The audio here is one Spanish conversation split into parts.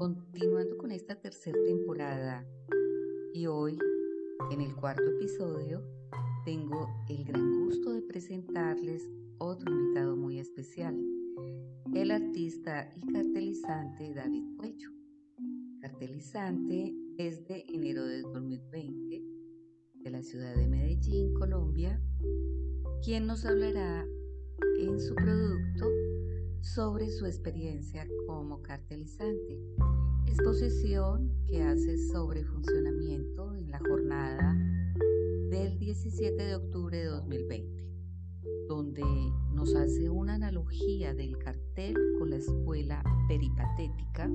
continuando con esta tercera temporada y hoy en el cuarto episodio tengo el gran gusto de presentarles otro invitado muy especial, el artista y cartelizante David Cuello. Cartelizante es de enero de 2020 de la ciudad de Medellín, Colombia, quien nos hablará en su producto sobre su experiencia como cartelizante. Exposición que hace sobre funcionamiento en la jornada del 17 de octubre de 2020, donde nos hace una analogía del cartel con la escuela peripatética,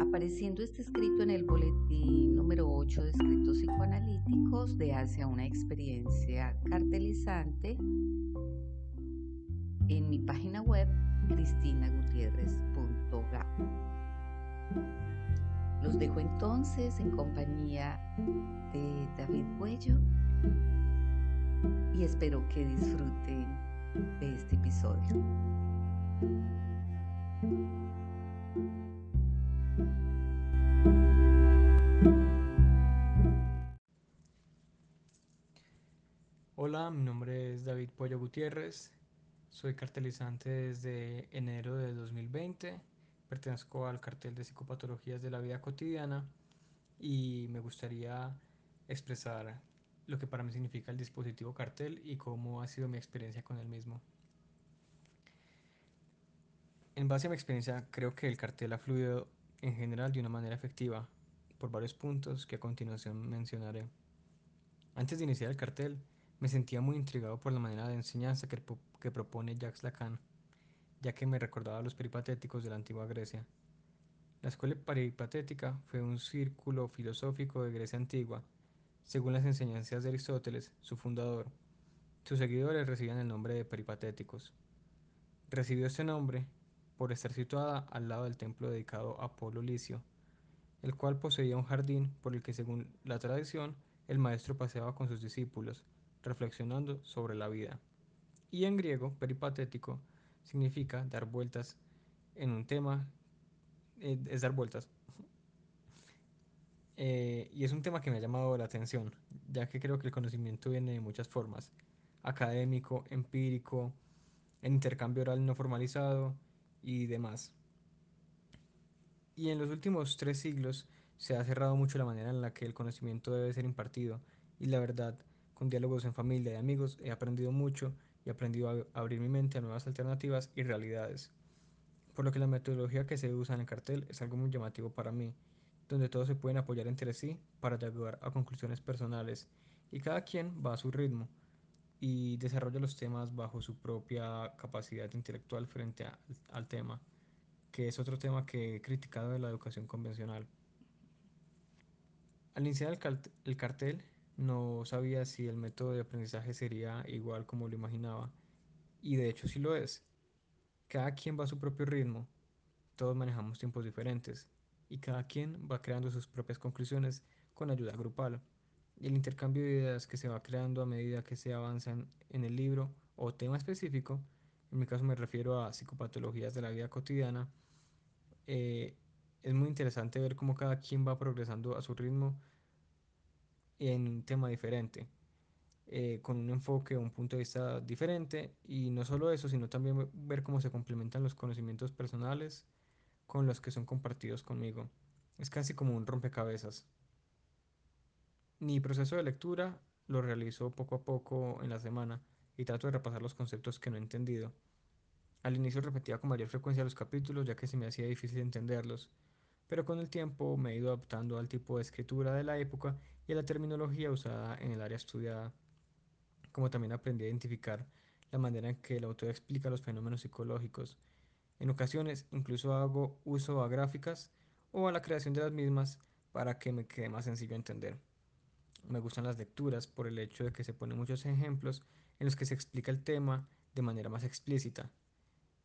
apareciendo este escrito en el boletín número 8 de escritos psicoanalíticos de hacia una experiencia cartelizante en mi página web cristinagutierrez.ga. Los dejo entonces en compañía de David Cuello y espero que disfruten de este episodio. Hola, mi nombre es David Pollo Gutiérrez, soy cartelizante desde enero de 2020, pertenezco al cartel de psicopatologías de la vida cotidiana y me gustaría expresar lo que para mí significa el dispositivo cartel y cómo ha sido mi experiencia con el mismo. En base a mi experiencia, creo que el cartel ha fluido en general de una manera efectiva por varios puntos que a continuación mencionaré. Antes de iniciar el cartel, me sentía muy intrigado por la manera de enseñanza que, propone Jacques Lacan, ya que me recordaba a los peripatéticos de la antigua Grecia. La escuela peripatética fue un círculo filosófico de Grecia antigua, según las enseñanzas de Aristóteles, su fundador. Sus seguidores recibían el nombre de peripatéticos. Recibió este nombre por estar situada al lado del templo dedicado a Apolo Licio, el cual poseía un jardín por el que, según la tradición, el maestro paseaba con sus discípulos, reflexionando sobre la vida. Y en griego, peripatético significa dar vueltas en un tema, eh, es dar vueltas. Eh, y es un tema que me ha llamado la atención, ya que creo que el conocimiento viene de muchas formas, académico, empírico, en intercambio oral no formalizado y demás. Y en los últimos tres siglos se ha cerrado mucho la manera en la que el conocimiento debe ser impartido, y la verdad con diálogos en familia y amigos he aprendido mucho y he aprendido a abrir mi mente a nuevas alternativas y realidades. Por lo que la metodología que se usa en el cartel es algo muy llamativo para mí, donde todos se pueden apoyar entre sí para llegar a conclusiones personales y cada quien va a su ritmo y desarrolla los temas bajo su propia capacidad intelectual frente al tema, que es otro tema que he criticado de la educación convencional. Al iniciar el, el cartel, no sabía si el método de aprendizaje sería igual como lo imaginaba, y de hecho sí lo es. Cada quien va a su propio ritmo, todos manejamos tiempos diferentes, y cada quien va creando sus propias conclusiones con ayuda grupal. Y el intercambio de ideas que se va creando a medida que se avanzan en el libro o tema específico, en mi caso me refiero a psicopatologías de la vida cotidiana, eh, es muy interesante ver cómo cada quien va progresando a su ritmo en un tema diferente, eh, con un enfoque o un punto de vista diferente. Y no solo eso, sino también ver cómo se complementan los conocimientos personales con los que son compartidos conmigo. Es casi como un rompecabezas. Mi proceso de lectura lo realizo poco a poco en la semana y trato de repasar los conceptos que no he entendido. Al inicio repetía con mayor frecuencia los capítulos ya que se me hacía difícil entenderlos, pero con el tiempo me he ido adaptando al tipo de escritura de la época y a la terminología usada en el área estudiada, como también aprendí a identificar la manera en que el autor explica los fenómenos psicológicos. En ocasiones incluso hago uso a gráficas o a la creación de las mismas para que me quede más sencillo entender. Me gustan las lecturas por el hecho de que se ponen muchos ejemplos en los que se explica el tema de manera más explícita.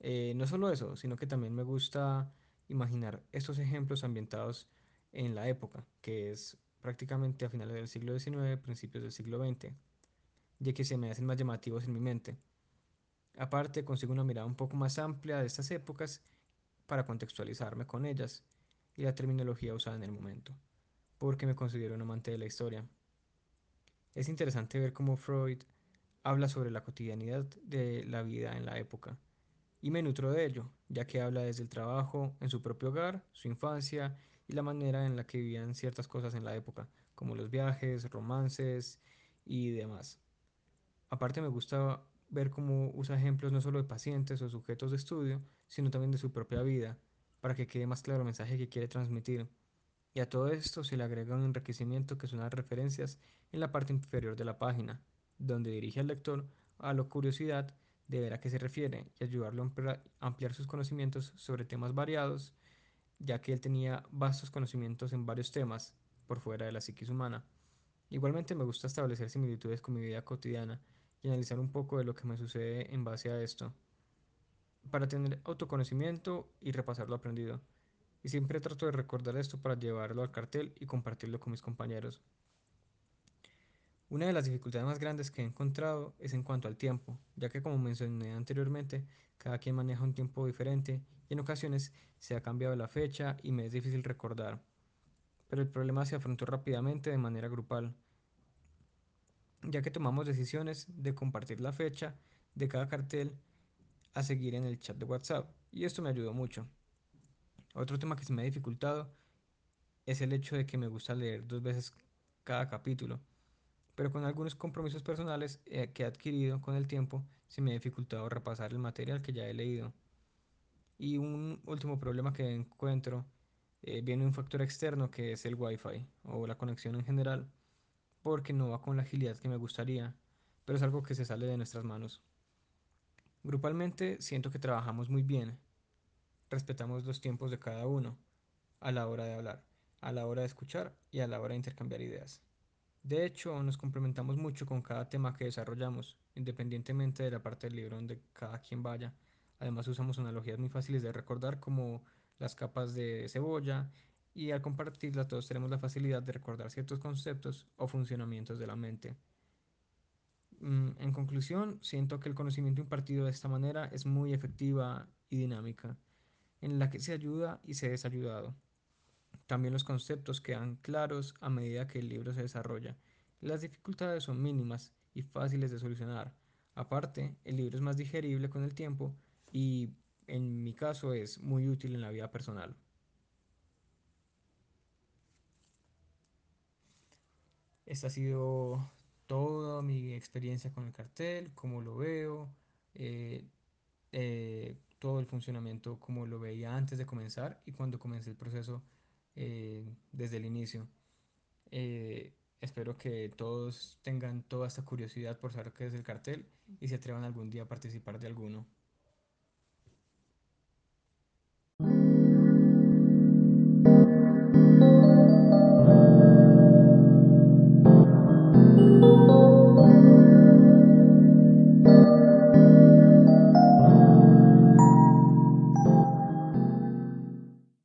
Eh, no solo eso, sino que también me gusta imaginar estos ejemplos ambientados en la época, que es prácticamente a finales del siglo XIX, principios del siglo XX, ya que se me hacen más llamativos en mi mente. Aparte, consigo una mirada un poco más amplia de estas épocas para contextualizarme con ellas y la terminología usada en el momento, porque me considero un amante de la historia. Es interesante ver cómo Freud habla sobre la cotidianidad de la vida en la época, y me nutro de ello, ya que habla desde el trabajo, en su propio hogar, su infancia y la manera en la que vivían ciertas cosas en la época, como los viajes, romances y demás. Aparte me gusta ver cómo usa ejemplos no solo de pacientes o sujetos de estudio, sino también de su propia vida, para que quede más claro el mensaje que quiere transmitir. Y a todo esto se le agrega un enriquecimiento que son las referencias en la parte inferior de la página, donde dirige al lector a la curiosidad de ver a qué se refiere y ayudarlo a ampliar sus conocimientos sobre temas variados, ya que él tenía vastos conocimientos en varios temas por fuera de la psiquis humana. Igualmente me gusta establecer similitudes con mi vida cotidiana y analizar un poco de lo que me sucede en base a esto, para tener autoconocimiento y repasar lo aprendido. Y siempre trato de recordar esto para llevarlo al cartel y compartirlo con mis compañeros. Una de las dificultades más grandes que he encontrado es en cuanto al tiempo, ya que como mencioné anteriormente, cada quien maneja un tiempo diferente y en ocasiones se ha cambiado la fecha y me es difícil recordar. Pero el problema se afrontó rápidamente de manera grupal, ya que tomamos decisiones de compartir la fecha de cada cartel a seguir en el chat de WhatsApp y esto me ayudó mucho. Otro tema que se me ha dificultado es el hecho de que me gusta leer dos veces cada capítulo, pero con algunos compromisos personales eh, que he adquirido con el tiempo se me ha dificultado repasar el material que ya he leído. Y un último problema que encuentro eh, viene un factor externo que es el Wi-Fi o la conexión en general porque no va con la agilidad que me gustaría, pero es algo que se sale de nuestras manos. Grupalmente siento que trabajamos muy bien, respetamos los tiempos de cada uno a la hora de hablar, a la hora de escuchar y a la hora de intercambiar ideas. De hecho, nos complementamos mucho con cada tema que desarrollamos, independientemente de la parte del libro donde cada quien vaya. Además usamos analogías muy fáciles de recordar como las capas de cebolla y al compartirlas todos tenemos la facilidad de recordar ciertos conceptos o funcionamientos de la mente. Mm, en conclusión, siento que el conocimiento impartido de esta manera es muy efectiva y dinámica, en la que se ayuda y se es. También los conceptos quedan claros a medida que el libro se desarrolla. Las dificultades son mínimas y fáciles de solucionar. Aparte, el libro es más digerible con el tiempo y en mi caso es muy útil en la vida personal. Esta ha sido toda mi experiencia con el cartel, cómo lo veo, eh, eh, todo el funcionamiento como lo veía antes de comenzar y cuando comencé el proceso eh, desde el inicio. espero que todos tengan toda esta curiosidad por saber qué es el cartel y se atrevan algún día a participar de alguno.